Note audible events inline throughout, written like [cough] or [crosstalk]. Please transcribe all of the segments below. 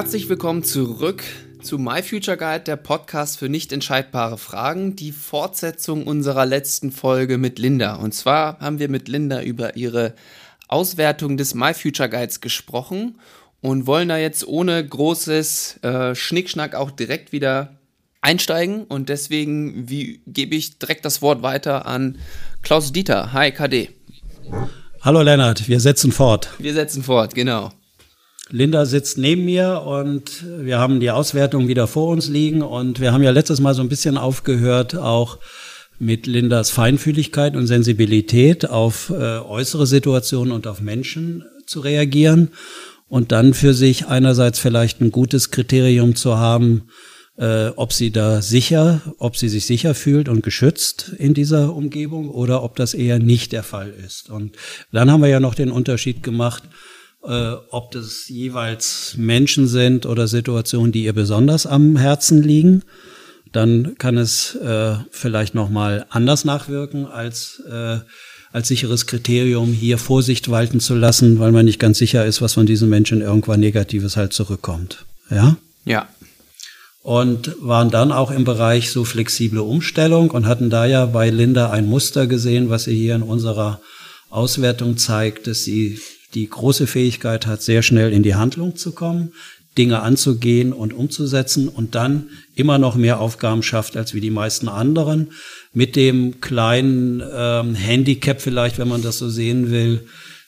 Herzlich willkommen zurück zu My Future Guide, der Podcast für nicht entscheidbare Fragen, die Fortsetzung unserer letzten Folge mit Linda. Und zwar haben wir mit Linda über ihre Auswertung des My Future Guides gesprochen und wollen da jetzt ohne großes äh, Schnickschnack auch direkt wieder einsteigen. Und deswegen wie, gebe ich direkt das Wort weiter an Klaus Dieter. Hi, KD. Hallo Lennart, wir setzen fort. Wir setzen fort, genau. Linda sitzt neben mir und wir haben die Auswertung wieder vor uns liegen und wir haben ja letztes Mal so ein bisschen aufgehört, auch mit Lindas Feinfühligkeit und Sensibilität auf äh, äußere Situationen und auf Menschen zu reagieren und dann für sich einerseits vielleicht ein gutes Kriterium zu haben, äh, ob sie da sicher, ob sie sich sicher fühlt und geschützt in dieser Umgebung oder ob das eher nicht der Fall ist. Und dann haben wir ja noch den Unterschied gemacht, äh, ob das jeweils Menschen sind oder Situationen, die ihr besonders am Herzen liegen. Dann kann es äh, vielleicht noch mal anders nachwirken als äh, als sicheres Kriterium hier Vorsicht walten zu lassen, weil man nicht ganz sicher ist, was von diesen Menschen irgendwann Negatives halt zurückkommt. Ja? Ja. Und waren dann auch im Bereich so flexible Umstellung und hatten da ja bei Linda ein Muster gesehen, was sie hier in unserer Auswertung zeigt, dass sie die große Fähigkeit hat, sehr schnell in die Handlung zu kommen, Dinge anzugehen und umzusetzen und dann immer noch mehr Aufgaben schafft als wie die meisten anderen. Mit dem kleinen ähm, Handicap vielleicht, wenn man das so sehen will,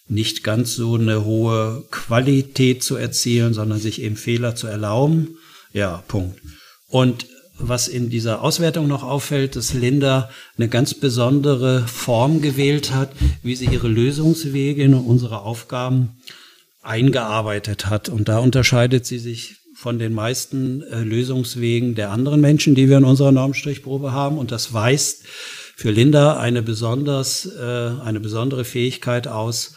nicht ganz so eine hohe Qualität zu erzielen, sondern sich eben Fehler zu erlauben. Ja, Punkt. Und was in dieser Auswertung noch auffällt, dass Linda eine ganz besondere Form gewählt hat, wie sie ihre Lösungswege in unsere Aufgaben eingearbeitet hat. Und da unterscheidet sie sich von den meisten äh, Lösungswegen der anderen Menschen, die wir in unserer Normstrichprobe haben. Und das weist für Linda eine besonders, äh, eine besondere Fähigkeit aus,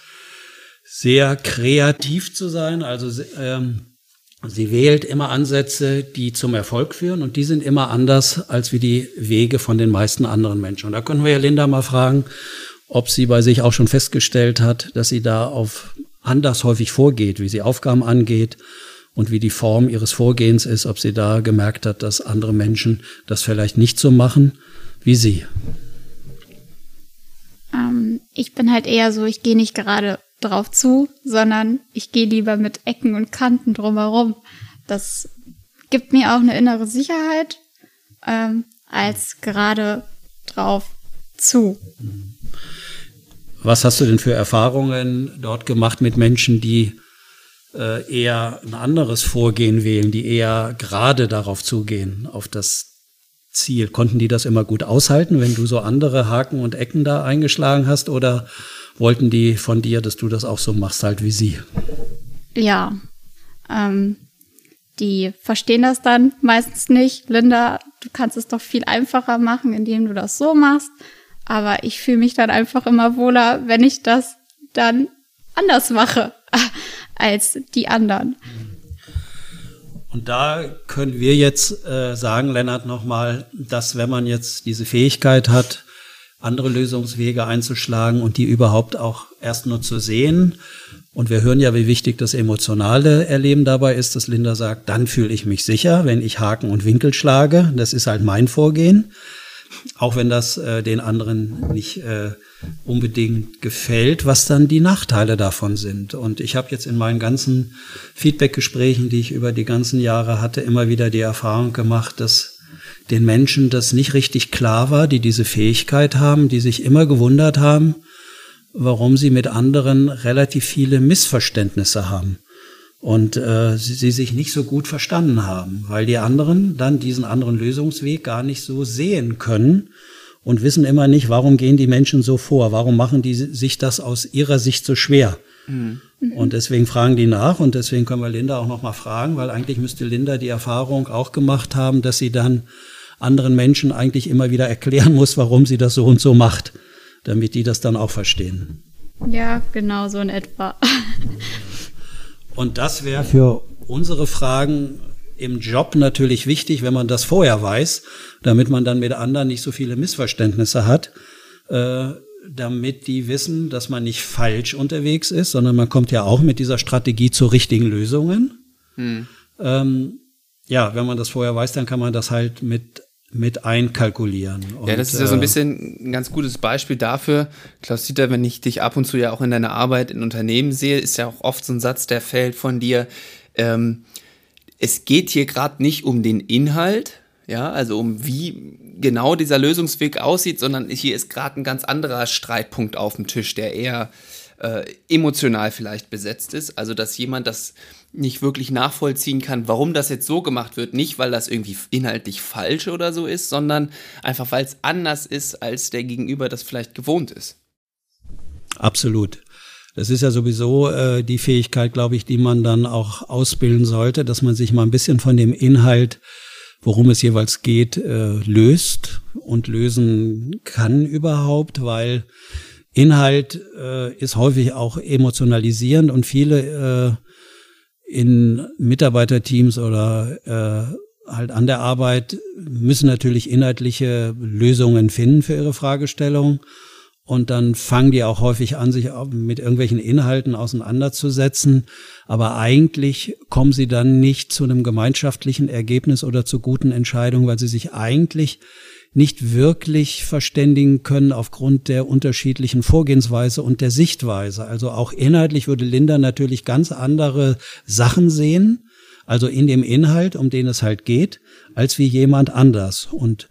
sehr kreativ zu sein, also ähm, Sie wählt immer Ansätze, die zum Erfolg führen und die sind immer anders als wie die Wege von den meisten anderen Menschen. Und da können wir ja Linda mal fragen, ob sie bei sich auch schon festgestellt hat, dass sie da auf anders häufig vorgeht, wie sie Aufgaben angeht und wie die Form ihres Vorgehens ist, ob sie da gemerkt hat, dass andere Menschen das vielleicht nicht so machen wie sie. Ähm, ich bin halt eher so, ich gehe nicht gerade drauf zu, sondern ich gehe lieber mit Ecken und Kanten drumherum. Das gibt mir auch eine innere Sicherheit, ähm, als gerade drauf zu. Was hast du denn für Erfahrungen dort gemacht mit Menschen, die äh, eher ein anderes Vorgehen wählen, die eher gerade darauf zugehen, auf das Ziel? Konnten die das immer gut aushalten, wenn du so andere Haken und Ecken da eingeschlagen hast? Oder wollten die von dir, dass du das auch so machst, halt wie sie. Ja, ähm, die verstehen das dann meistens nicht. Linda, du kannst es doch viel einfacher machen, indem du das so machst. Aber ich fühle mich dann einfach immer wohler, wenn ich das dann anders mache [laughs] als die anderen. Und da können wir jetzt äh, sagen, Lennart, nochmal, dass wenn man jetzt diese Fähigkeit hat, andere Lösungswege einzuschlagen und die überhaupt auch erst nur zu sehen. Und wir hören ja, wie wichtig das emotionale Erleben dabei ist, dass Linda sagt, dann fühle ich mich sicher, wenn ich Haken und Winkel schlage. Das ist halt mein Vorgehen. Auch wenn das äh, den anderen nicht äh, unbedingt gefällt, was dann die Nachteile davon sind. Und ich habe jetzt in meinen ganzen Feedbackgesprächen, die ich über die ganzen Jahre hatte, immer wieder die Erfahrung gemacht, dass den Menschen das nicht richtig klar war, die diese Fähigkeit haben, die sich immer gewundert haben, warum sie mit anderen relativ viele Missverständnisse haben und äh, sie, sie sich nicht so gut verstanden haben, weil die anderen dann diesen anderen Lösungsweg gar nicht so sehen können und wissen immer nicht, warum gehen die Menschen so vor, warum machen die sich das aus ihrer Sicht so schwer. Mhm. Und deswegen fragen die nach und deswegen können wir Linda auch noch mal fragen, weil eigentlich müsste Linda die Erfahrung auch gemacht haben, dass sie dann anderen Menschen eigentlich immer wieder erklären muss, warum sie das so und so macht, damit die das dann auch verstehen. Ja, genau so in etwa. [laughs] und das wäre für unsere Fragen im Job natürlich wichtig, wenn man das vorher weiß, damit man dann mit anderen nicht so viele Missverständnisse hat, äh, damit die wissen, dass man nicht falsch unterwegs ist, sondern man kommt ja auch mit dieser Strategie zu richtigen Lösungen. Hm. Ähm, ja, wenn man das vorher weiß, dann kann man das halt mit mit einkalkulieren. Und, ja, das ist ja so ein äh, bisschen ein ganz gutes Beispiel dafür. Klaus Dieter, wenn ich dich ab und zu ja auch in deiner Arbeit in Unternehmen sehe, ist ja auch oft so ein Satz, der fällt von dir. Ähm, es geht hier gerade nicht um den Inhalt, ja, also um wie genau dieser Lösungsweg aussieht, sondern hier ist gerade ein ganz anderer Streitpunkt auf dem Tisch, der eher äh, emotional vielleicht besetzt ist. Also, dass jemand das nicht wirklich nachvollziehen kann, warum das jetzt so gemacht wird. Nicht, weil das irgendwie inhaltlich falsch oder so ist, sondern einfach, weil es anders ist, als der Gegenüber das vielleicht gewohnt ist. Absolut. Das ist ja sowieso äh, die Fähigkeit, glaube ich, die man dann auch ausbilden sollte, dass man sich mal ein bisschen von dem Inhalt, worum es jeweils geht, äh, löst und lösen kann überhaupt, weil Inhalt äh, ist häufig auch emotionalisierend und viele äh, in Mitarbeiterteams oder äh, halt an der Arbeit müssen natürlich inhaltliche Lösungen finden für ihre Fragestellung. Und dann fangen die auch häufig an, sich mit irgendwelchen Inhalten auseinanderzusetzen. Aber eigentlich kommen sie dann nicht zu einem gemeinschaftlichen Ergebnis oder zu guten Entscheidungen, weil sie sich eigentlich nicht wirklich verständigen können aufgrund der unterschiedlichen Vorgehensweise und der Sichtweise. Also auch inhaltlich würde Linda natürlich ganz andere Sachen sehen, also in dem Inhalt, um den es halt geht, als wie jemand anders. Und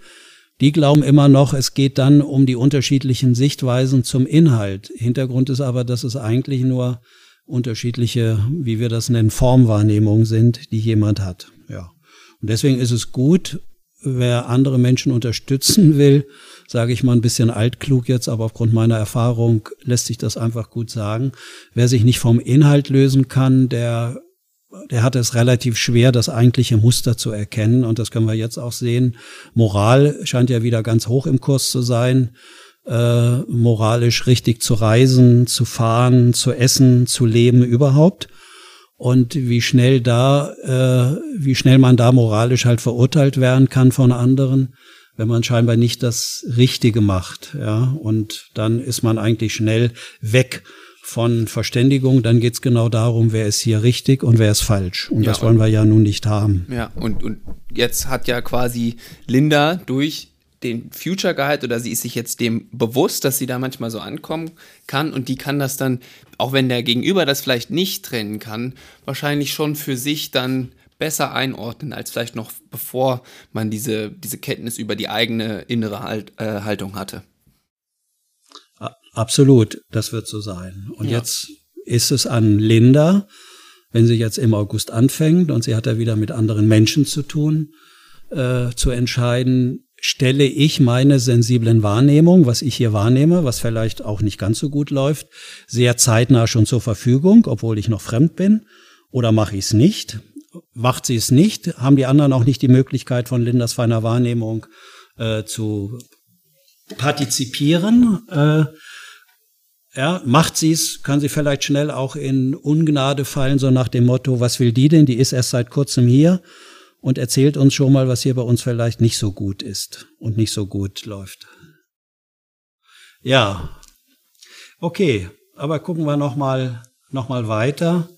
die glauben immer noch, es geht dann um die unterschiedlichen Sichtweisen zum Inhalt. Hintergrund ist aber, dass es eigentlich nur unterschiedliche, wie wir das nennen, Formwahrnehmungen sind, die jemand hat. Ja. Und deswegen ist es gut, wer andere Menschen unterstützen will, sage ich mal ein bisschen altklug jetzt, aber aufgrund meiner Erfahrung lässt sich das einfach gut sagen. Wer sich nicht vom Inhalt lösen kann, der der hat es relativ schwer, das eigentliche Muster zu erkennen. Und das können wir jetzt auch sehen. Moral scheint ja wieder ganz hoch im Kurs zu sein. Äh, moralisch richtig zu reisen, zu fahren, zu essen, zu leben überhaupt und wie schnell da, äh, wie schnell man da moralisch halt verurteilt werden kann von anderen, wenn man scheinbar nicht das Richtige macht, ja. Und dann ist man eigentlich schnell weg von Verständigung, dann geht's genau darum, wer ist hier richtig und wer ist falsch. Und ja, das wollen wir ja nun nicht haben. Ja, und, und jetzt hat ja quasi Linda durch den Future Guide oder sie ist sich jetzt dem bewusst, dass sie da manchmal so ankommen kann und die kann das dann, auch wenn der Gegenüber das vielleicht nicht trennen kann, wahrscheinlich schon für sich dann besser einordnen, als vielleicht noch bevor man diese, diese Kenntnis über die eigene innere halt, äh, Haltung hatte. Absolut, das wird so sein. Und ja. jetzt ist es an Linda, wenn sie jetzt im August anfängt und sie hat ja wieder mit anderen Menschen zu tun, äh, zu entscheiden, stelle ich meine sensiblen Wahrnehmungen, was ich hier wahrnehme, was vielleicht auch nicht ganz so gut läuft, sehr zeitnah schon zur Verfügung, obwohl ich noch fremd bin, oder mache ich es nicht? Macht sie es nicht, haben die anderen auch nicht die Möglichkeit von Lindas feiner Wahrnehmung äh, zu partizipieren. Äh, ja, macht sie es, kann sie vielleicht schnell auch in Ungnade fallen, so nach dem Motto, was will die denn? Die ist erst seit kurzem hier und erzählt uns schon mal, was hier bei uns vielleicht nicht so gut ist und nicht so gut läuft. Ja, okay, aber gucken wir noch mal noch mal weiter,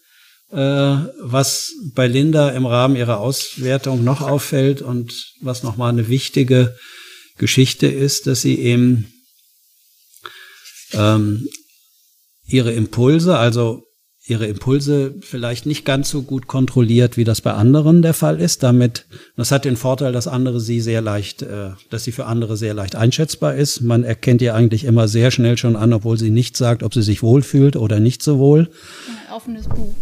äh, was bei Linda im Rahmen ihrer Auswertung noch auffällt und was noch mal eine wichtige Geschichte ist, dass sie eben ähm, ihre Impulse, also ihre Impulse vielleicht nicht ganz so gut kontrolliert, wie das bei anderen der Fall ist. Damit, das hat den Vorteil, dass andere sie sehr leicht, äh, dass sie für andere sehr leicht einschätzbar ist. Man erkennt ihr eigentlich immer sehr schnell schon an, obwohl sie nicht sagt, ob sie sich wohlfühlt oder nicht so wohl. Ein offenes Buch.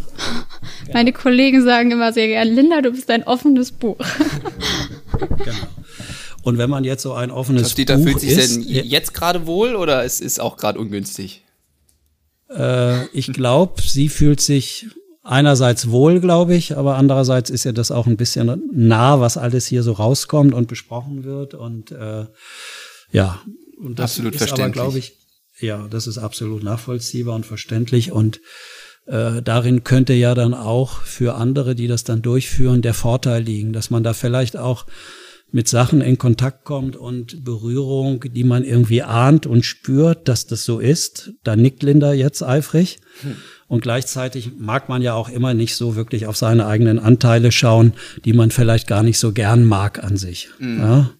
[laughs] Meine Kollegen sagen immer sehr gerne, Linda, du bist ein offenes Buch. [laughs] genau. Und wenn man jetzt so ein offenes Buch fühlt sich ist, denn jetzt gerade wohl oder es ist auch gerade ungünstig? Äh, ich glaube, sie fühlt sich einerseits wohl, glaube ich, aber andererseits ist ja das auch ein bisschen nah, was alles hier so rauskommt und besprochen wird. Und äh, ja, und das absolut ist verständlich. aber, glaube ich, ja, das ist absolut nachvollziehbar und verständlich. Und äh, darin könnte ja dann auch für andere, die das dann durchführen, der Vorteil liegen, dass man da vielleicht auch mit Sachen in Kontakt kommt und Berührung, die man irgendwie ahnt und spürt, dass das so ist. Da nickt Linda jetzt eifrig. Hm. Und gleichzeitig mag man ja auch immer nicht so wirklich auf seine eigenen Anteile schauen, die man vielleicht gar nicht so gern mag an sich. Mhm. Ja?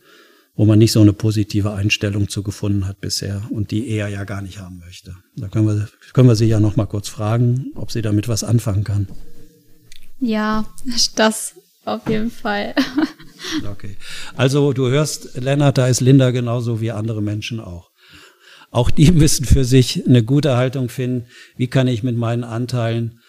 Wo man nicht so eine positive Einstellung zu gefunden hat bisher und die er ja gar nicht haben möchte. Da können wir, können wir sie ja noch mal kurz fragen, ob sie damit was anfangen kann. Ja, das auf jeden Fall. [laughs] okay. Also du hörst, Lennart, da ist Linda genauso wie andere Menschen auch. Auch die [laughs] müssen für sich eine gute Haltung finden. Wie kann ich mit meinen Anteilen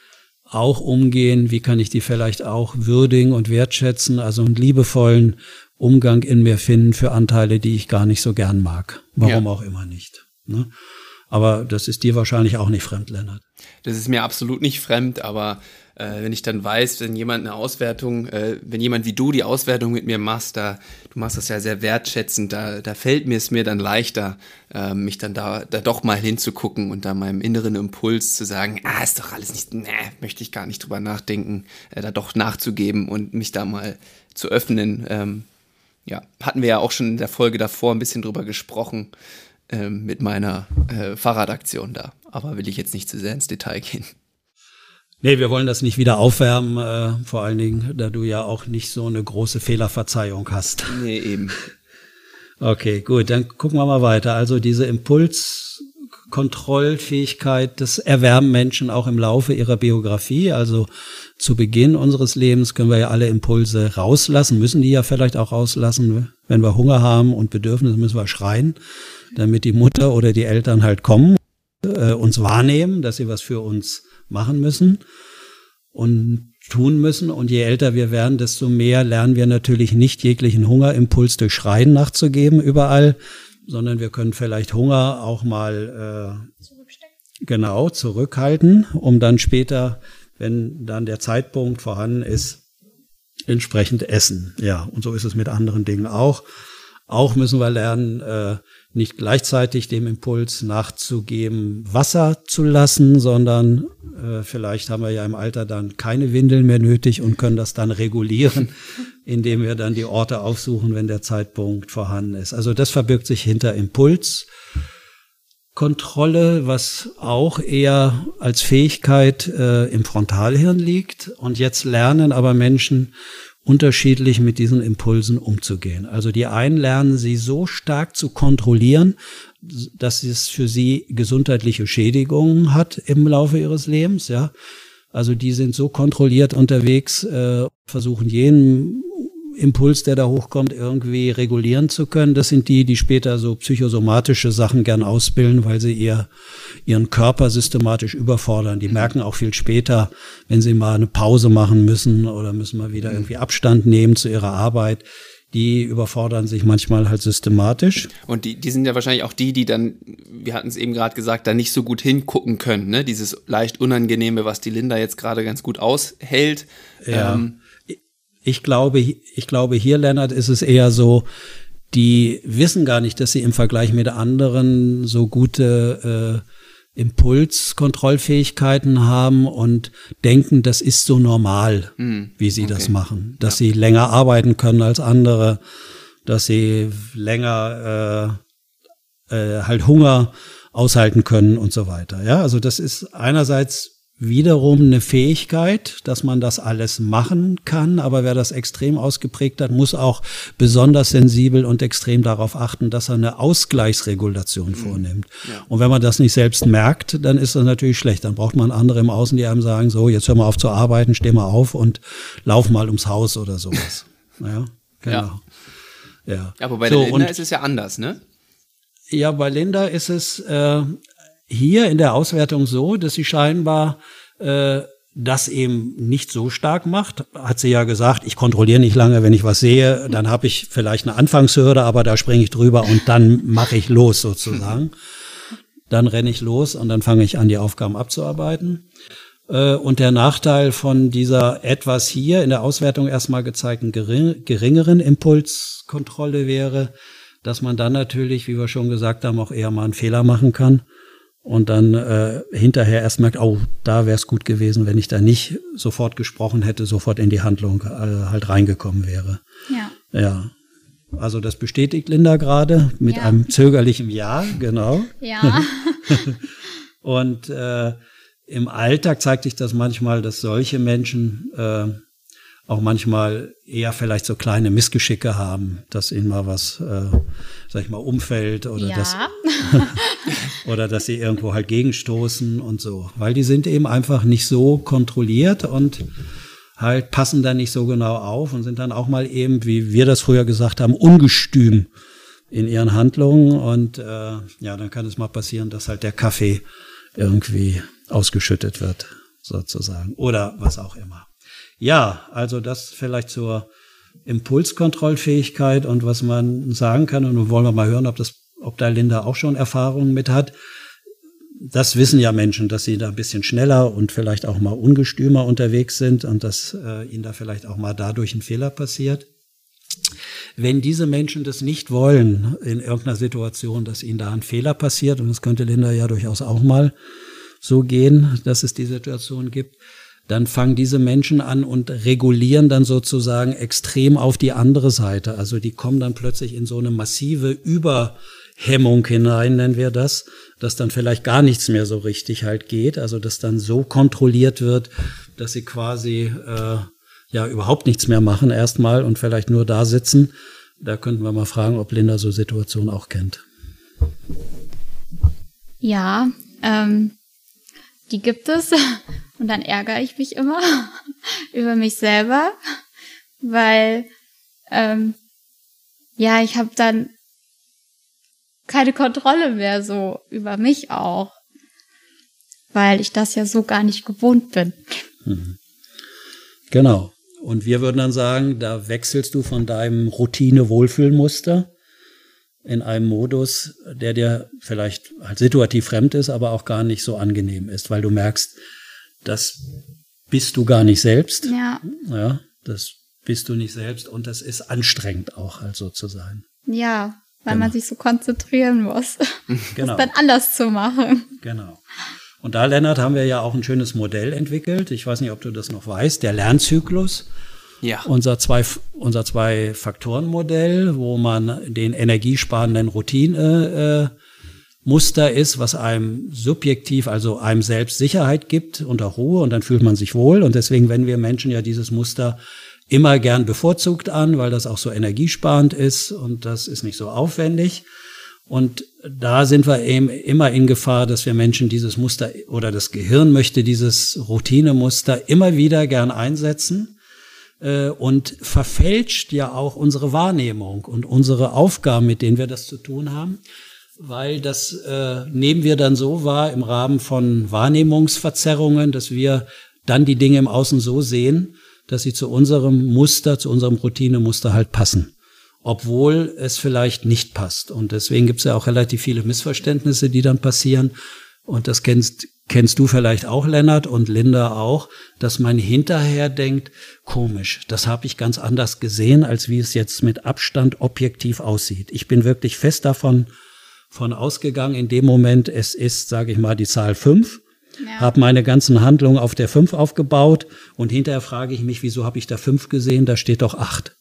auch umgehen? Wie kann ich die vielleicht auch würdigen und wertschätzen? Also einen liebevollen Umgang in mir finden für Anteile, die ich gar nicht so gern mag. Warum ja. auch immer nicht. Ne? Aber das ist dir wahrscheinlich auch nicht fremd, Lennart. Das ist mir absolut nicht fremd, aber äh, wenn ich dann weiß, wenn jemand eine Auswertung, äh, wenn jemand wie du die Auswertung mit mir machst, da, du machst das ja sehr wertschätzend, da, da fällt mir es mir dann leichter, äh, mich dann da, da doch mal hinzugucken und da meinem inneren Impuls zu sagen, ah, ist doch alles nicht, ne, möchte ich gar nicht drüber nachdenken, äh, da doch nachzugeben und mich da mal zu öffnen. Ähm, ja, hatten wir ja auch schon in der Folge davor ein bisschen drüber gesprochen ähm, mit meiner äh, Fahrradaktion da. Aber will ich jetzt nicht zu sehr ins Detail gehen. Nee, wir wollen das nicht wieder aufwärmen, äh, vor allen Dingen, da du ja auch nicht so eine große Fehlerverzeihung hast. Nee, eben. Okay, gut, dann gucken wir mal weiter. Also diese Impulskontrollfähigkeit, das erwerben Menschen auch im Laufe ihrer Biografie. Also zu Beginn unseres Lebens können wir ja alle Impulse rauslassen, müssen die ja vielleicht auch rauslassen. Wenn wir Hunger haben und Bedürfnisse, müssen wir schreien, damit die Mutter oder die Eltern halt kommen, äh, uns wahrnehmen, dass sie was für uns machen müssen und tun müssen. Und je älter wir werden, desto mehr lernen wir natürlich nicht jeglichen Hungerimpuls durch Schreien nachzugeben überall, sondern wir können vielleicht Hunger auch mal äh, genau zurückhalten, um dann später, wenn dann der Zeitpunkt vorhanden ist, entsprechend essen. Ja, und so ist es mit anderen Dingen auch. Auch müssen wir lernen, äh, nicht gleichzeitig dem Impuls nachzugeben, Wasser zu lassen, sondern äh, vielleicht haben wir ja im Alter dann keine Windeln mehr nötig und können das dann regulieren, [laughs] indem wir dann die Orte aufsuchen, wenn der Zeitpunkt vorhanden ist. Also das verbirgt sich hinter Impulskontrolle, was auch eher als Fähigkeit äh, im Frontalhirn liegt. Und jetzt lernen aber Menschen unterschiedlich mit diesen Impulsen umzugehen. Also die einen lernen sie so stark zu kontrollieren, dass es für sie gesundheitliche Schädigungen hat im Laufe ihres Lebens, ja. Also die sind so kontrolliert unterwegs, äh, versuchen jeden Impuls, der da hochkommt, irgendwie regulieren zu können. Das sind die, die später so psychosomatische Sachen gern ausbilden, weil sie ihr, ihren Körper systematisch überfordern. Die merken auch viel später, wenn sie mal eine Pause machen müssen oder müssen mal wieder irgendwie Abstand nehmen zu ihrer Arbeit. Die überfordern sich manchmal halt systematisch. Und die, die sind ja wahrscheinlich auch die, die dann, wir hatten es eben gerade gesagt, da nicht so gut hingucken können. Ne? Dieses leicht Unangenehme, was die Linda jetzt gerade ganz gut aushält. Ja. Ähm, ich glaube, ich glaube, hier, Lennart, ist es eher so, die wissen gar nicht, dass sie im Vergleich mit anderen so gute äh, Impulskontrollfähigkeiten haben und denken, das ist so normal, hm, wie sie okay. das machen. Dass ja. sie länger arbeiten können als andere, dass sie länger äh, äh, halt Hunger aushalten können und so weiter. Ja, also das ist einerseits wiederum eine Fähigkeit, dass man das alles machen kann, aber wer das extrem ausgeprägt hat, muss auch besonders sensibel und extrem darauf achten, dass er eine Ausgleichsregulation mhm. vornimmt. Ja. Und wenn man das nicht selbst merkt, dann ist das natürlich schlecht. Dann braucht man andere im Außen, die einem sagen, so, jetzt hör mal auf zu arbeiten, steh mal auf und lauf mal ums Haus oder sowas. [laughs] ja, genau. Ja. Ja. aber bei so, der Linda ist es ja anders, ne? Ja, bei Linda ist es äh, hier in der Auswertung so, dass sie scheinbar äh, das eben nicht so stark macht. Hat sie ja gesagt, ich kontrolliere nicht lange, wenn ich was sehe, dann habe ich vielleicht eine Anfangshürde, aber da springe ich drüber und dann mache ich los sozusagen. Dann renne ich los und dann fange ich an, die Aufgaben abzuarbeiten. Äh, und der Nachteil von dieser etwas hier in der Auswertung erstmal gezeigten geringeren Impulskontrolle wäre, dass man dann natürlich, wie wir schon gesagt haben, auch eher mal einen Fehler machen kann und dann äh, hinterher erst merkt, oh, da wäre es gut gewesen, wenn ich da nicht sofort gesprochen hätte, sofort in die Handlung äh, halt reingekommen wäre. Ja. Ja. Also das bestätigt Linda gerade mit Ja. einem zögerlichen Ja, genau. Ja. [laughs] Und äh, im Alltag zeigt sich das manchmal, dass solche Menschen äh, auch manchmal eher vielleicht so kleine Missgeschicke haben, dass ihnen mal was, äh, sag ich mal, umfällt oder dass ja. [laughs] oder dass sie irgendwo halt gegenstoßen und so, weil die sind eben einfach nicht so kontrolliert und halt passen da nicht so genau auf und sind dann auch mal eben, wie wir das früher gesagt haben, ungestüm in ihren Handlungen und äh, ja, dann kann es mal passieren, dass halt der Kaffee irgendwie ausgeschüttet wird, sozusagen, oder was auch immer. Ja, also das vielleicht zur Impulskontrollfähigkeit und was man sagen kann. Und wollen wir mal hören, ob das, ob da Linda auch schon Erfahrungen mit hat. Das wissen ja Menschen, dass sie da ein bisschen schneller und vielleicht auch mal ungestümer unterwegs sind und dass äh, ihnen da vielleicht auch mal dadurch ein Fehler passiert. Wenn diese Menschen das nicht wollen in irgendeiner Situation, dass ihnen da ein Fehler passiert, und das könnte Linda ja durchaus auch mal so gehen, dass es die Situation gibt, dann fangen diese Menschen an und regulieren dann sozusagen extrem auf die andere Seite. Also die kommen dann plötzlich in so eine massive Überhemmung hinein, nennen wir das, dass dann vielleicht gar nichts mehr so richtig halt geht. Also dass dann so kontrolliert wird, dass sie quasi äh, ja überhaupt nichts mehr machen erstmal und vielleicht nur da sitzen. Da könnten wir mal fragen, ob Linda so Situationen auch kennt. Ja, ähm, die gibt es. Und dann ärgere ich mich immer [laughs] über mich selber, weil ähm, ja, ich habe dann keine Kontrolle mehr so über mich auch, weil ich das ja so gar nicht gewohnt bin. Genau. Und wir würden dann sagen, da wechselst du von deinem Routine-Wohlfühlmuster in einem Modus, der dir vielleicht halt situativ fremd ist, aber auch gar nicht so angenehm ist, weil du merkst, das bist du gar nicht selbst. Ja, Ja, das bist du nicht selbst und das ist anstrengend auch halt so zu sein. ja, weil Genau. man sich so konzentrieren muss, [laughs] Genau. das dann anders zu machen. Genau. Und da, Lennart, haben wir ja auch ein schönes Modell entwickelt. Ich weiß nicht, ob du das noch weißt, der Lernzyklus. Ja. Unser zwei, unser zwei Faktoren-Modell, wo man den energiesparenden Routine äh, Muster ist, was einem subjektiv, also einem selbst Sicherheit gibt und auch Ruhe und dann fühlt man sich wohl. Und deswegen wenden wir Menschen ja dieses Muster immer gern bevorzugt an, weil das auch so energiesparend ist und das ist nicht so aufwendig. Und da sind wir eben immer in Gefahr, dass wir Menschen dieses Muster oder das Gehirn möchte dieses Routinemuster immer wieder gern einsetzen äh, und verfälscht ja auch unsere Wahrnehmung und unsere Aufgaben, mit denen wir das zu tun haben, weil das äh, nehmen wir dann so wahr im Rahmen von Wahrnehmungsverzerrungen, dass wir dann die Dinge im Außen so sehen, dass sie zu unserem Muster, zu unserem Routinemuster halt passen obwohl es vielleicht nicht passt. Und deswegen gibt es ja auch relativ viele Missverständnisse, die dann passieren. Und das kennst, kennst du vielleicht auch, Lennart, und Linda auch, dass man hinterher denkt, komisch, das habe ich ganz anders gesehen, als wie es jetzt mit Abstand objektiv aussieht. Ich bin wirklich fest davon von ausgegangen, in dem Moment, es ist, sage ich mal, die Zahl fünf Ja. habe meine ganzen Handlungen auf der 5 aufgebaut und hinterher frage ich mich, wieso habe ich da 5 gesehen, da steht doch 8.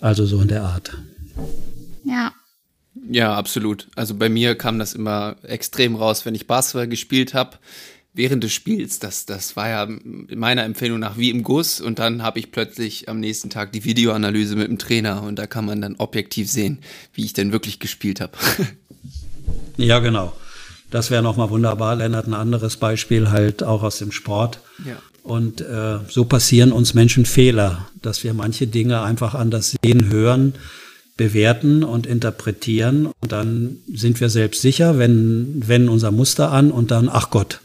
Also so in der Art. Ja, Ja, absolut. Also bei mir kam das immer extrem raus, wenn ich Basketball gespielt habe. Während des Spiels, das, das war ja meiner Empfehlung nach wie im Guss und dann habe ich plötzlich am nächsten Tag die Videoanalyse mit dem Trainer und da kann man dann objektiv sehen, wie ich denn wirklich gespielt habe. [laughs] Ja, genau. Das wäre nochmal wunderbar. Lennart, ein anderes Beispiel halt auch aus dem Sport. Ja. Und äh, so passieren uns Menschen Fehler, dass wir manche Dinge einfach anders sehen, hören, bewerten und interpretieren. Und dann sind wir selbst sicher, wenn, wenn unser Muster an und dann, ach Gott,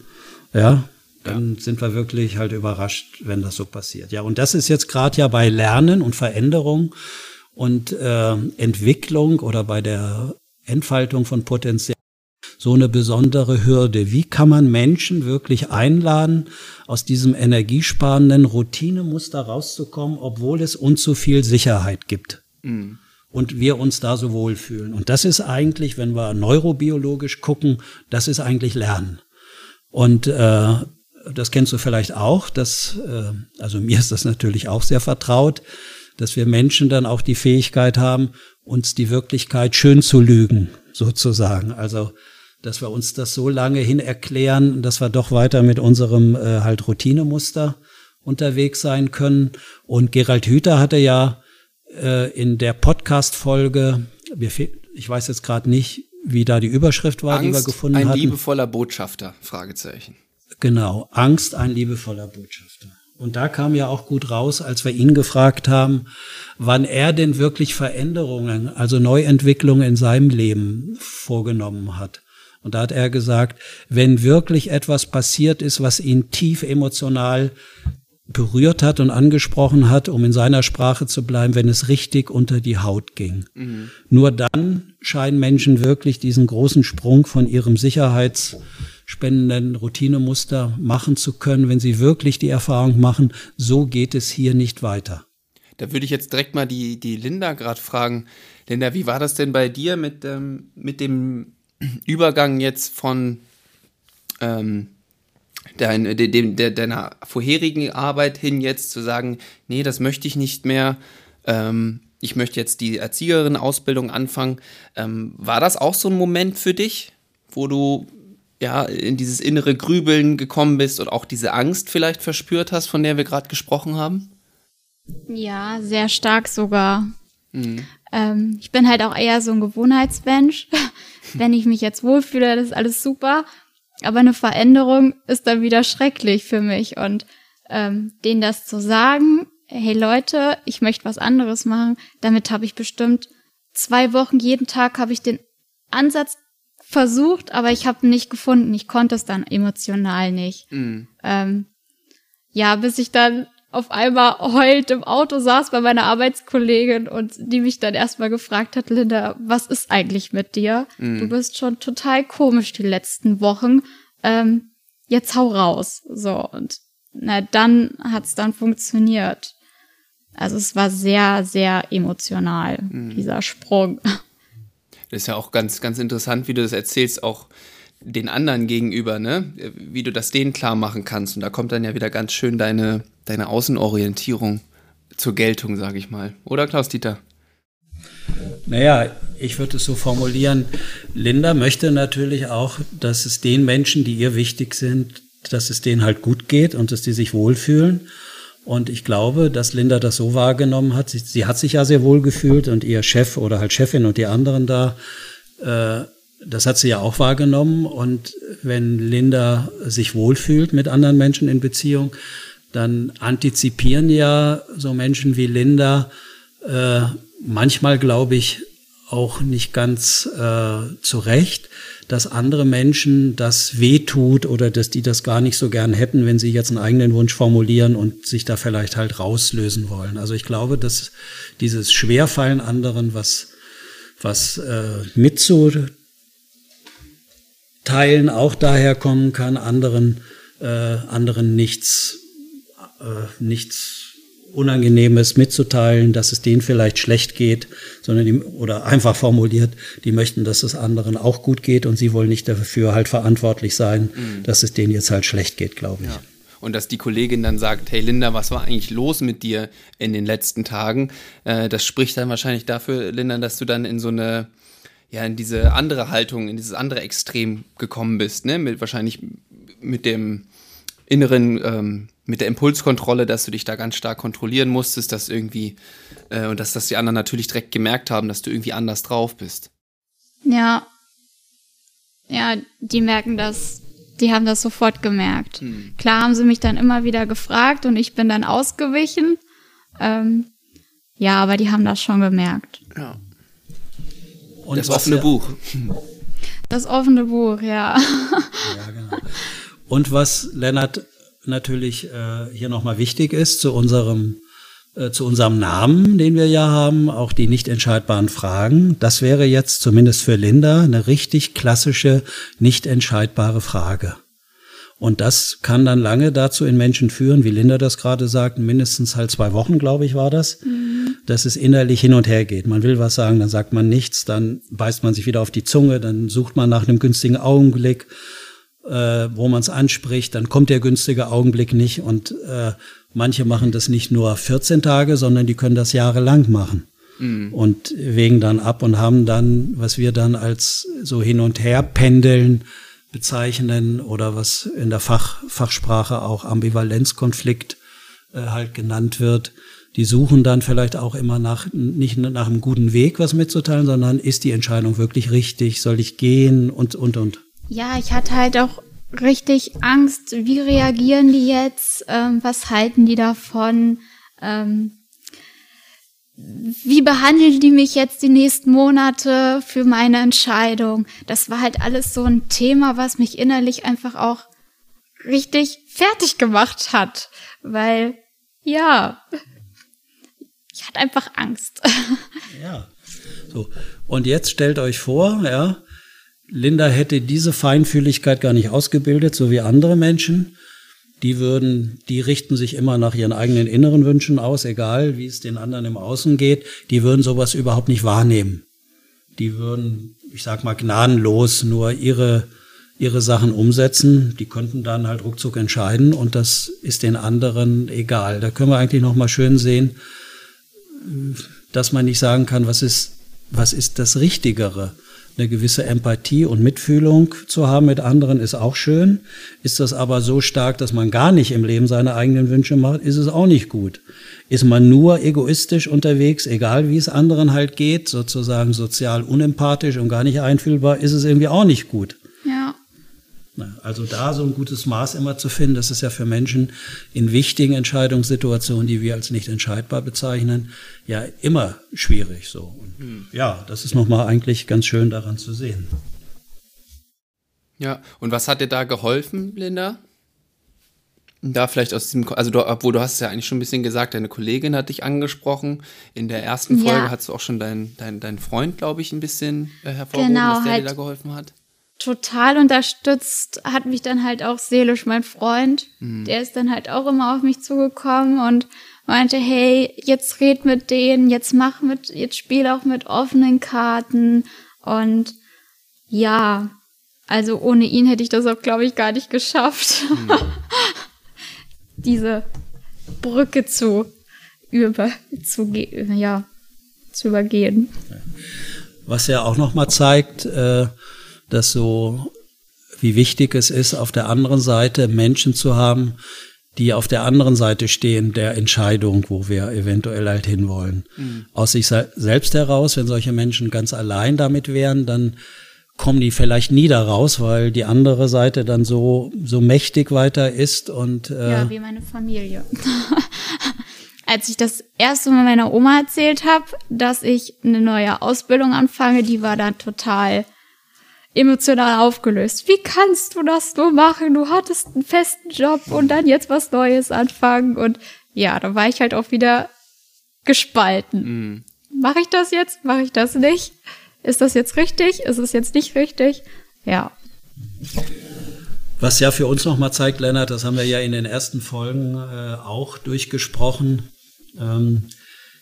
ja, dann sind wir wirklich halt überrascht, wenn das so passiert. Ja, und das ist jetzt gerade ja bei Lernen und Veränderung und äh, Entwicklung oder bei der Entfaltung von Potenzial so eine besondere Hürde. Wie kann man Menschen wirklich einladen, aus diesem energiesparenden Routinemuster rauszukommen, obwohl es uns so viel Sicherheit gibt? Und wir uns da so wohlfühlen. Und das ist eigentlich, wenn wir neurobiologisch gucken, das ist eigentlich Lernen. Und äh, das kennst du vielleicht auch, dass, äh, also mir ist das natürlich auch sehr vertraut, dass wir Menschen dann auch die Fähigkeit haben, uns die Wirklichkeit schön zu lügen, sozusagen. Also, dass wir uns das so lange hin erklären, dass wir doch weiter mit unserem äh, halt Routinemuster unterwegs sein können. Und Gerald Hüther hatte ja äh, in der Podcast-Folge, ich weiß jetzt gerade nicht, wie da die Überschrift war, Angst, die wir gefunden ein hatten. Ein liebevoller Botschafter, Fragezeichen. Genau, Angst, ein liebevoller Botschafter. Und da kam ja auch gut raus, als wir ihn gefragt haben, wann er denn wirklich Veränderungen, also Neuentwicklungen in seinem Leben vorgenommen hat. Und da hat er gesagt, wenn wirklich etwas passiert ist, was ihn tief emotional berührt hat und angesprochen hat, um in seiner Sprache zu bleiben, wenn es richtig unter die Haut ging. Mhm. Nur dann scheinen Menschen wirklich diesen großen Sprung von ihrem sicherheitsspendenden Routinemuster machen zu können, wenn sie wirklich die Erfahrung machen, so geht es hier nicht weiter. Da würde ich jetzt direkt mal die, die Linda gerade fragen. Linda, wie war das denn bei dir mit, ähm, mit dem Übergang jetzt von ähm, dein, de, de, deiner vorherigen Arbeit hin jetzt zu sagen, nee, das möchte ich nicht mehr, ähm, ich möchte jetzt die Erzieherin-Ausbildung anfangen. Ähm, war das auch so ein Moment für dich, wo du ja in dieses innere Grübeln gekommen bist und auch diese Angst vielleicht verspürt hast, von der wir gerade gesprochen haben? Ja, sehr stark sogar. Mhm. Ähm, ich bin halt auch eher so ein Gewohnheitsmensch. [laughs] Wenn ich mich jetzt wohlfühle, das ist alles super. Aber eine Veränderung ist dann wieder schrecklich für mich. Und ähm, denen das zu sagen, hey Leute, ich möchte was anderes machen, damit habe ich bestimmt zwei Wochen, jeden Tag habe ich den Ansatz versucht, aber ich habe nicht gefunden. Ich konnte es dann emotional nicht. Mhm. Ähm, ja, bis ich dann auf einmal heult im Auto saß bei meiner Arbeitskollegin und die mich dann erstmal gefragt hat, Linda, was ist eigentlich mit dir? Mhm. Du bist schon total komisch die letzten Wochen. Ähm, jetzt hau raus. So, und na, dann hat's dann funktioniert. Also es war sehr, sehr emotional, mhm. dieser Sprung. Das ist ja auch ganz, ganz interessant, wie du das erzählst, auch den anderen gegenüber, ne? Wie du das denen klar machen kannst. Und da kommt dann ja wieder ganz schön deine, deine Außenorientierung zur Geltung, sage ich mal. Oder Klaus-Dieter? Naja, ich würde es so formulieren, Linda möchte natürlich auch, dass es den Menschen, die ihr wichtig sind, dass es denen halt gut geht und dass die sich wohlfühlen. Und ich glaube, dass Linda das so wahrgenommen hat. Sie, sie hat sich ja sehr wohl gefühlt und ihr Chef oder halt Chefin und die anderen da äh, das hat sie ja auch wahrgenommen. Und wenn Linda sich wohlfühlt mit anderen Menschen in Beziehung, dann antizipieren ja so Menschen wie Linda äh, manchmal, glaube ich, auch nicht ganz äh, zu Recht, dass andere Menschen das wehtut oder dass die das gar nicht so gern hätten, wenn sie jetzt einen eigenen Wunsch formulieren und sich da vielleicht halt rauslösen wollen. Also ich glaube, dass dieses Schwerfallen anderen, was was äh, mitzu Teilen auch daher kommen kann, anderen, äh, anderen nichts, äh, nichts Unangenehmes mitzuteilen, dass es denen vielleicht schlecht geht, sondern die, oder einfach formuliert, die möchten, dass es anderen auch gut geht und sie wollen nicht dafür halt verantwortlich sein, mhm. dass es denen jetzt halt schlecht geht, glaube ich. Ja. Und dass die Kollegin dann sagt, hey Linda, was war eigentlich los mit dir in den letzten Tagen? Äh, das spricht dann wahrscheinlich dafür, Linda, dass du dann in so eine ja in diese andere Haltung, in dieses andere Extrem gekommen bist, ne? Mit wahrscheinlich mit dem inneren, ähm, mit der Impulskontrolle, dass du dich da ganz stark kontrollieren musstest, dass irgendwie äh, und dass das die anderen natürlich direkt gemerkt haben, dass du irgendwie anders drauf bist. Ja. Ja, die merken das, die haben das sofort gemerkt. Hm. Klar haben sie mich dann immer wieder gefragt und ich bin dann ausgewichen. Ähm, ja, aber die haben das schon gemerkt. Ja. Und das offene ja, Buch. Das offene Buch, ja. ja genau. Und was Lennart natürlich äh, hier nochmal wichtig ist zu unserem äh, zu unserem Namen, den wir ja haben, auch die nicht entscheidbaren Fragen. Das wäre jetzt zumindest für Linda eine richtig klassische, nicht entscheidbare Frage. Und das kann dann lange dazu in Menschen führen, wie Linda das gerade sagt, mindestens halt zwei Wochen, glaube ich, war das, mhm. Dass es innerlich hin und her geht. Man will was sagen, dann sagt man nichts, dann beißt man sich wieder auf die Zunge, dann sucht man nach einem günstigen Augenblick äh, wo man es anspricht, dann kommt der günstige Augenblick nicht und äh, manche machen das nicht nur 14 Tage, sondern die können das jahrelang machen mhm. und wägen dann ab und haben dann, was wir dann als so hin und her pendeln bezeichnen oder was in der Fach, Fachsprache auch Ambivalenzkonflikt äh, halt genannt wird. Die suchen dann vielleicht auch immer nach, nicht nach einem guten Weg was mitzuteilen, sondern ist die Entscheidung wirklich richtig? Soll ich gehen? Und, und, und. Ja, ich hatte halt auch richtig Angst. Wie reagieren die jetzt? Ähm, was halten die davon? Ähm, wie behandeln die mich jetzt die nächsten Monate für meine Entscheidung? Das war halt alles so ein Thema, was mich innerlich einfach auch richtig fertig gemacht hat, weil ja, ich hatte einfach Angst. [laughs] Ja. So. Und jetzt stellt euch vor, ja, Linda hätte diese Feinfühligkeit gar nicht ausgebildet, so wie andere Menschen die würden, die richten sich immer nach ihren eigenen inneren Wünschen aus, egal wie es den anderen im Außen geht. Die würden sowas überhaupt nicht wahrnehmen. Die würden, ich sag mal, gnadenlos nur ihre, ihre Sachen umsetzen. Die könnten dann halt ruckzuck entscheiden und das ist den anderen egal. Da können wir eigentlich noch mal schön sehen, dass man nicht sagen kann, was ist, was ist das Richtigere eine gewisse Empathie und Mitfühlung zu haben mit anderen ist auch schön. Ist das aber so stark, dass man gar nicht im Leben seine eigenen Wünsche macht, ist es auch nicht gut. Ist man nur egoistisch unterwegs, egal wie es anderen halt geht, sozusagen sozial unempathisch und gar nicht einfühlbar, ist es irgendwie auch nicht gut. Ja. Also da so ein gutes Maß immer zu finden, das ist ja für Menschen in wichtigen Entscheidungssituationen, die wir als nicht entscheidbar bezeichnen, ja immer schwierig so. Und hm. ja, das ist nochmal eigentlich ganz schön daran zu sehen. Ja, und was hat dir da geholfen, Linda? Da vielleicht aus diesem, also du, obwohl du hast es ja eigentlich schon ein bisschen gesagt, deine Kollegin hat dich angesprochen. In der ersten Folge ja. hast du auch schon deinen dein, dein Freund, glaube ich, ein bisschen äh, hervorgehoben, genau, dass der halt dir da geholfen hat total unterstützt hat mich dann halt auch seelisch mein Freund. Mhm. Der ist dann halt auch immer auf mich zugekommen und meinte, hey, jetzt red mit denen, jetzt mach mit, jetzt spiel auch mit offenen Karten und ja, also ohne ihn hätte ich das auch, glaube ich, gar nicht geschafft, mhm. [laughs] diese Brücke zu über zu ja zu übergehen. Was ja auch noch mal zeigt, äh, dass so, wie wichtig es ist, auf der anderen Seite Menschen zu haben, die auf der anderen Seite stehen der Entscheidung, wo wir eventuell halt hinwollen. Mhm. Aus sich selbst heraus, wenn solche Menschen ganz allein damit wären, dann kommen die vielleicht nie da raus, weil die andere Seite dann so so mächtig weiter ist und äh ja wie meine Familie. [laughs] Als ich das erste Mal meiner Oma erzählt habe, dass ich eine neue Ausbildung anfange, die war dann total emotional aufgelöst. Wie kannst du das nur machen? Du hattest einen festen Job und dann jetzt was Neues anfangen. Und ja, da war ich halt auch wieder gespalten. Mhm. Mache ich das jetzt? Mache ich das nicht? Ist das jetzt richtig? Ist es jetzt nicht richtig? Ja. Was ja für uns nochmal zeigt, Lennart, das haben wir ja in den ersten Folgen äh, auch durchgesprochen. Ähm,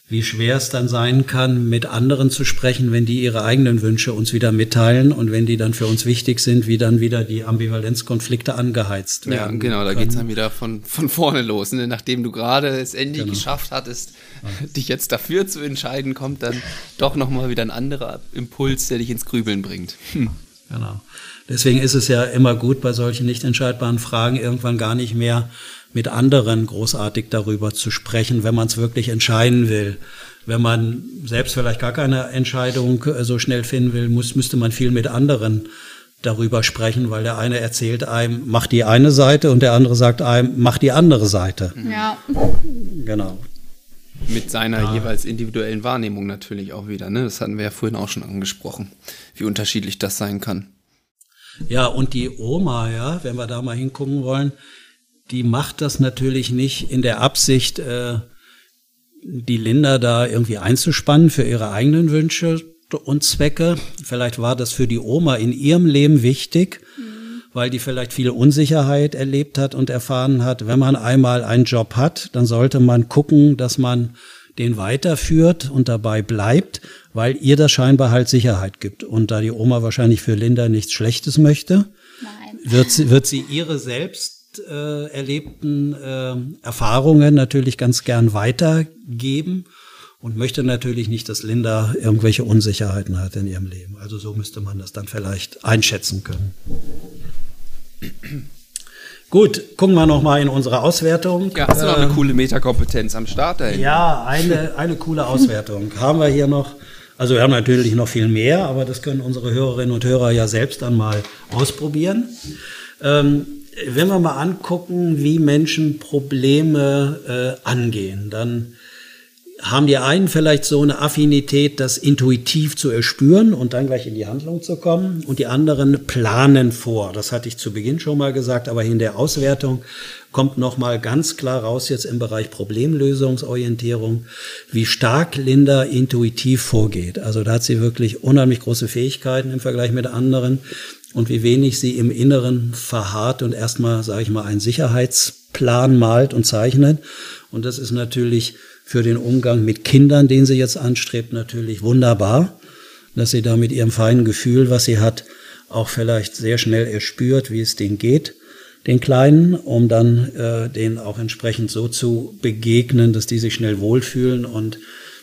wie schwer es dann sein kann, mit anderen zu sprechen, wenn die ihre eigenen Wünsche uns wieder mitteilen und wenn die dann für uns wichtig sind, wie dann wieder die Ambivalenzkonflikte angeheizt werden. Ja, genau, da geht es dann wieder von, von vorne los. Ne? Nachdem du gerade es endlich genau. geschafft hattest, ja. dich jetzt dafür zu entscheiden, kommt dann doch nochmal wieder ein anderer Impuls, der dich ins Grübeln bringt. Hm. Genau. Deswegen ist es ja immer gut, bei solchen nicht entscheidbaren Fragen irgendwann gar nicht mehr mit anderen großartig darüber zu sprechen, wenn man es wirklich entscheiden will. Wenn man selbst vielleicht gar keine Entscheidung äh, so schnell finden will, muss, müsste man viel mit anderen darüber sprechen, weil der eine erzählt einem, mach die eine Seite und der andere sagt einem, mach die andere Seite. Ja. Genau. Mit seiner ja. jeweils individuellen Wahrnehmung natürlich auch wieder. Ne? Das hatten wir ja vorhin auch schon angesprochen, wie unterschiedlich das sein kann. Ja, und die Oma, ja, wenn wir da mal hingucken wollen, die macht das natürlich nicht in der Absicht, äh, die Linda da irgendwie einzuspannen für ihre eigenen Wünsche und Zwecke. Vielleicht war das für die Oma in ihrem Leben wichtig, mhm. weil die vielleicht viel Unsicherheit erlebt hat und erfahren hat. Wenn man einmal einen Job hat, dann sollte man gucken, dass man den weiterführt und dabei bleibt, weil ihr das scheinbar halt Sicherheit gibt. Und da die Oma wahrscheinlich für Linda nichts Schlechtes möchte, wird sie, wird sie ihre selbst äh, erlebten äh, Erfahrungen natürlich ganz gern weitergeben und möchte natürlich nicht, dass Linda irgendwelche Unsicherheiten hat in ihrem Leben. Also so müsste man das dann vielleicht einschätzen können. Gut, gucken wir nochmal in unsere Auswertung. Ja, hast du noch eine äh, coole Metakompetenz am Start dahin? Ja, eine, eine coole Auswertung. [laughs] haben wir hier noch. Also wir haben natürlich noch viel mehr, aber das können unsere Hörerinnen und Hörer ja selbst dann mal ausprobieren. Ähm, wenn wir mal angucken, wie Menschen Probleme äh, angehen, dann haben die einen vielleicht so eine Affinität, das intuitiv zu erspüren und dann gleich in die Handlung zu kommen und die anderen planen vor. Das hatte ich zu Beginn schon mal gesagt, aber in der Auswertung kommt noch mal ganz klar raus jetzt im Bereich Problemlösungsorientierung, wie stark Linda intuitiv vorgeht. Also da hat sie wirklich unheimlich große Fähigkeiten im Vergleich mit anderen und wie wenig sie im Inneren verharrt und erstmal, sage ich mal, einen Sicherheitsplan malt und zeichnet. Und das ist natürlich für den Umgang mit Kindern, den sie jetzt anstrebt, natürlich wunderbar, dass sie da mit ihrem feinen Gefühl, was sie hat, auch vielleicht sehr schnell erspürt, wie es denen geht, den Kleinen, um dann äh, denen auch entsprechend so zu begegnen, dass die sich schnell wohlfühlen und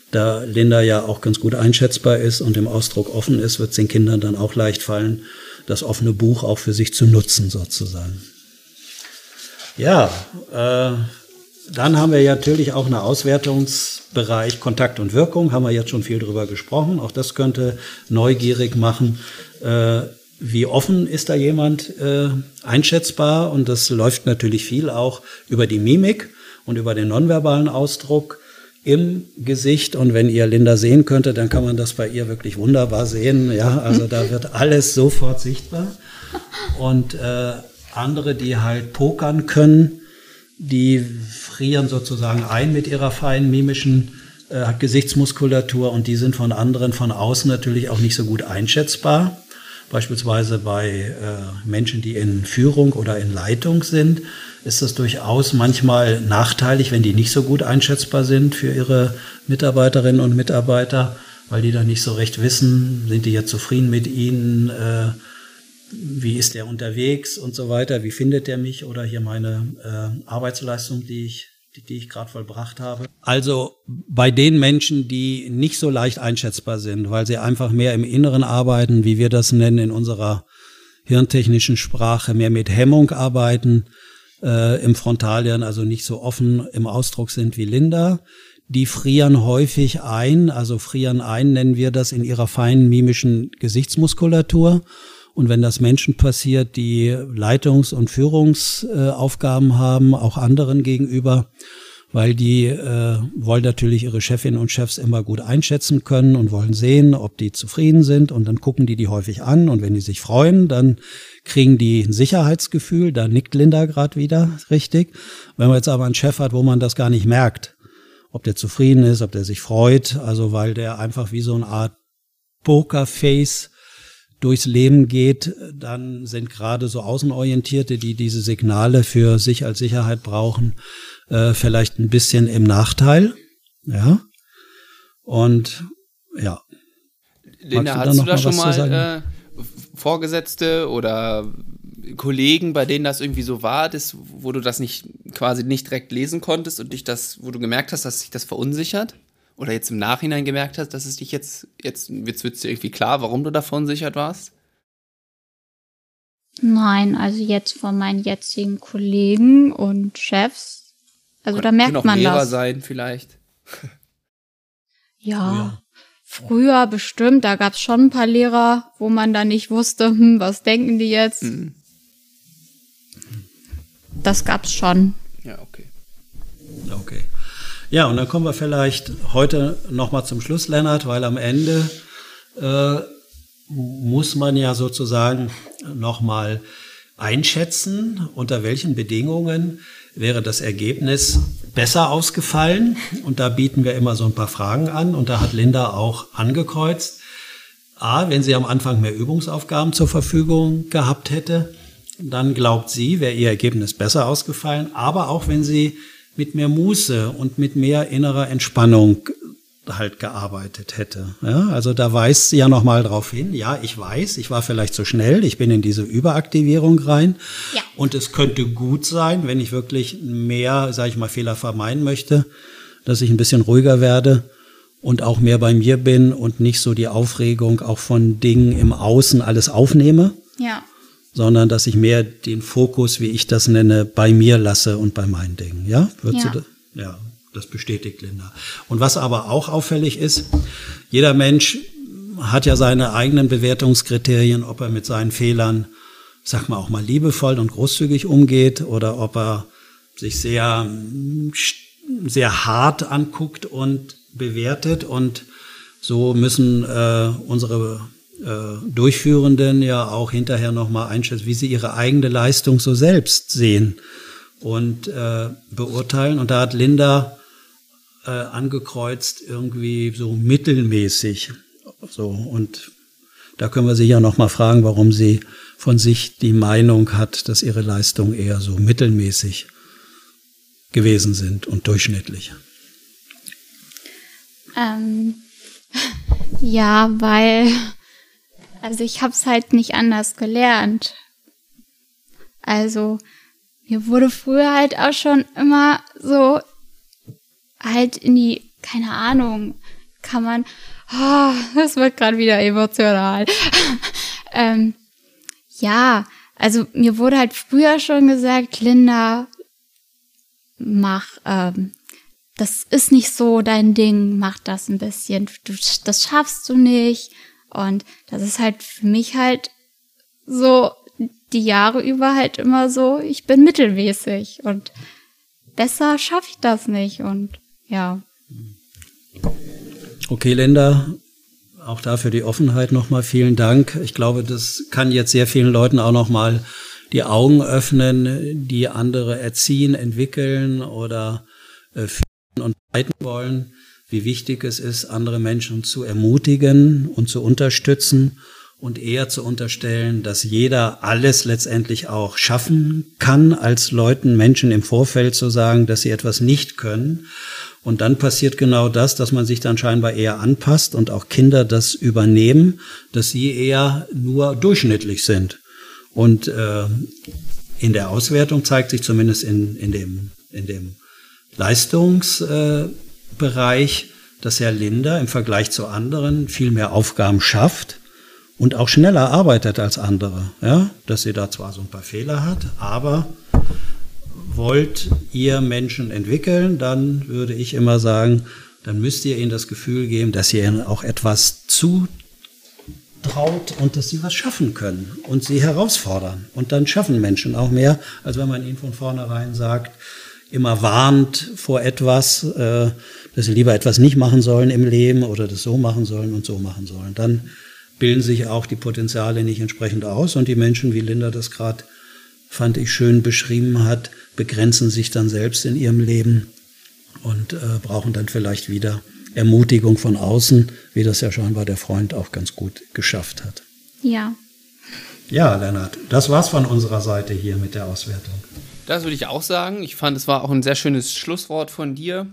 da Linda ja auch ganz gut einschätzbar ist und im Ausdruck offen ist, wird es den Kindern dann auch leicht fallen, das offene Buch auch für sich zu nutzen sozusagen. Ja, äh, dann haben wir natürlich auch einen Auswertungsbereich Kontakt und Wirkung, haben wir jetzt schon viel drüber gesprochen. Auch das könnte neugierig machen. Äh, wie offen ist da jemand äh, einschätzbar? Und das läuft natürlich viel auch über die Mimik und über den nonverbalen Ausdruck im Gesicht. Und wenn ihr Linda sehen könntet, dann kann man das bei ihr wirklich wunderbar sehen. Ja, also da wird [laughs] alles sofort sichtbar. Und äh, andere, die halt pokern können, die frieren sozusagen ein mit ihrer feinen mimischen äh, Gesichtsmuskulatur und die sind von anderen von außen natürlich auch nicht so gut einschätzbar. Beispielsweise bei äh, Menschen, die in Führung oder in Leitung sind, ist das durchaus manchmal nachteilig, wenn die nicht so gut einschätzbar sind für ihre Mitarbeiterinnen und Mitarbeiter, weil die dann nicht so recht wissen, sind die jetzt zufrieden mit ihnen, äh, wie ist der unterwegs und so weiter, wie findet er mich oder hier meine äh, Arbeitsleistung, die ich, die, die ich gerade vollbracht habe. Also bei den Menschen, die nicht so leicht einschätzbar sind, weil sie einfach mehr im Inneren arbeiten, wie wir das nennen in unserer hirntechnischen Sprache, mehr mit Hemmung arbeiten, äh, im Frontalhirn also nicht so offen im Ausdruck sind wie Linda. Die frieren häufig ein, also frieren ein nennen wir das in ihrer feinen mimischen Gesichtsmuskulatur und wenn das Menschen passiert, die Leitungs- und Führungsaufgaben haben, auch anderen gegenüber, weil die äh, wollen natürlich ihre Chefinnen und Chefs immer gut einschätzen können und wollen sehen, ob die zufrieden sind. Und dann gucken die die häufig an. Und wenn die sich freuen, dann kriegen die ein Sicherheitsgefühl, da nickt Linda gerade wieder richtig. Wenn man jetzt aber einen Chef hat, wo man das gar nicht merkt, ob der zufrieden ist, ob der sich freut, also weil der einfach wie so eine Art Pokerface durchs Leben geht, dann sind gerade so Außenorientierte, die diese Signale für sich als Sicherheit brauchen, äh, vielleicht ein bisschen im Nachteil. Ja. Und ja. Linda, hast du da schon mal äh, Vorgesetzte oder Kollegen, bei denen das irgendwie so war, das, wo du das nicht quasi nicht direkt lesen konntest und dich das, wo du gemerkt hast, dass sich das verunsichert? Oder jetzt im Nachhinein gemerkt hast, dass es dich jetzt, jetzt, jetzt wird es dir irgendwie klar, warum du davon sichert warst? Nein, also jetzt von meinen jetzigen Kollegen und Chefs. Also Kon da merkt man Lehrer das. sein vielleicht. [laughs] ja, ja, früher bestimmt, da gab es schon ein paar Lehrer, wo man da nicht wusste, [laughs] hm, was denken die jetzt. Mhm. Das gab's schon. Ja, okay. Okay. Ja, und dann kommen wir vielleicht heute nochmal zum Schluss, Lennart, weil am Ende äh, muss man ja sozusagen nochmal einschätzen, unter welchen Bedingungen wäre das Ergebnis besser ausgefallen. Und da bieten wir immer so ein paar Fragen an. Und da hat Linda auch angekreuzt. A, wenn sie am Anfang mehr Übungsaufgaben zur Verfügung gehabt hätte, dann glaubt sie, wäre ihr Ergebnis besser ausgefallen. Aber auch wenn sie mit mehr Muße und mit mehr innerer Entspannung halt gearbeitet hätte. Ja, also da weist sie ja nochmal drauf hin. Ja, ich weiß, ich war vielleicht zu schnell, ich bin in diese Überaktivierung rein. Ja. Und es könnte gut sein, wenn ich wirklich mehr, sage ich mal, Fehler vermeiden möchte, dass ich ein bisschen ruhiger werde und auch mehr bei mir bin und nicht so die Aufregung auch von Dingen im Außen alles aufnehme. Ja. Sondern dass ich mehr den Fokus, wie ich das nenne, bei mir lasse und bei meinen Dingen. Ja? Würdest ja. Du ja. Das bestätigt Linda. Und was aber auch auffällig ist, jeder Mensch hat ja seine eigenen Bewertungskriterien, ob er mit seinen Fehlern, sag mal auch mal liebevoll und großzügig umgeht oder ob er sich sehr, sehr hart anguckt und bewertet. Und so müssen äh, unsere Durchführenden ja auch hinterher nochmal einschätzen, wie sie ihre eigene Leistung so selbst sehen und äh, beurteilen. Und da hat Linda äh, angekreuzt, irgendwie so mittelmäßig. So, und da können wir sie ja noch mal fragen, warum sie von sich die Meinung hat, dass ihre Leistungen eher so mittelmäßig gewesen sind und durchschnittlich. Ähm, [laughs] ja, weil, also ich habe es halt nicht anders gelernt. Also mir wurde früher halt auch schon immer so halt in die, keine Ahnung, kann man, oh, [laughs] das wird gerade wieder emotional. [laughs] ähm, ja, also mir wurde halt früher schon gesagt, Linda, mach, ähm, das ist nicht so dein Ding, mach das ein bisschen, du, das schaffst du nicht. Und das ist halt für mich halt so die Jahre über halt immer so, ich bin mittelmäßig und besser schaffe ich das nicht. Und ja. Okay, Linda, auch dafür die Offenheit nochmal vielen Dank. Ich glaube, das kann jetzt sehr vielen Leuten auch nochmal die Augen öffnen, die andere erziehen, entwickeln oder äh, führen und leiten wollen, wie wichtig es ist, andere Menschen zu ermutigen und zu unterstützen und eher zu unterstellen, dass jeder alles letztendlich auch schaffen kann, als Leuten, Menschen im Vorfeld zu sagen, dass sie etwas nicht können. Und dann passiert genau das, dass man sich dann scheinbar eher anpasst und auch Kinder das übernehmen, dass sie eher nur durchschnittlich sind. Und äh, in der Auswertung zeigt sich zumindest in, in dem, in dem Leistungsbereich, äh, dass Herr Linder im Vergleich zu anderen viel mehr Aufgaben schafft und auch schneller arbeitet als andere. Ja? Dass sie da zwar so ein paar Fehler hat, aber wollt ihr Menschen entwickeln, dann würde ich immer sagen, dann müsst ihr ihnen das Gefühl geben, dass ihr ihnen auch etwas zutraut und dass sie was schaffen können und sie herausfordern. Und dann schaffen Menschen auch mehr, als wenn man ihnen von vornherein sagt, immer warnt vor etwas, äh, dass sie lieber etwas nicht machen sollen im Leben oder das so machen sollen und so machen sollen. Dann bilden sich auch die Potenziale nicht entsprechend aus und die Menschen, wie Linda das gerade fand ich schön beschrieben hat, begrenzen sich dann selbst in ihrem Leben und äh, brauchen dann vielleicht wieder Ermutigung von außen, wie das ja scheinbar der Freund auch ganz gut geschafft hat. Ja. Ja, Lennart, das war's von unserer Seite hier mit der Auswertung. Das würde ich auch sagen. Ich fand, es war auch ein sehr schönes Schlusswort von dir.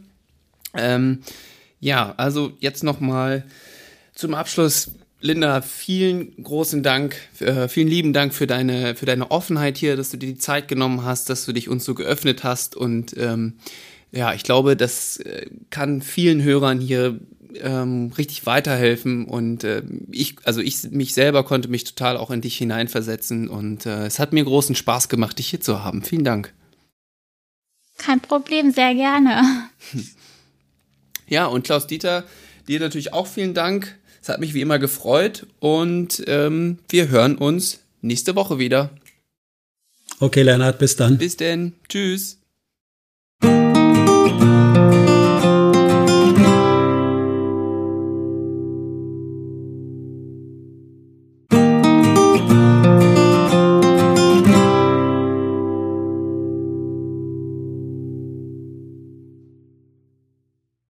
Ähm, ja, also jetzt nochmal zum Abschluss Linda, vielen großen Dank, äh, vielen lieben Dank für deine, für deine Offenheit hier, dass du dir die Zeit genommen hast, dass du dich uns so geöffnet hast. Und ähm, ja, ich glaube, das äh, kann vielen Hörern hier ähm, richtig weiterhelfen. Und äh, ich, also ich mich selber konnte mich total auch in dich hineinversetzen. Und äh, es hat mir großen Spaß gemacht, dich hier zu haben. Vielen Dank. Kein Problem, sehr gerne. [laughs] Ja, und Klaus Dieter, dir natürlich auch vielen Dank es hat mich wie immer gefreut und ähm, wir hören uns nächste Woche wieder. Okay, Lennart, bis dann. Bis denn. Tschüss.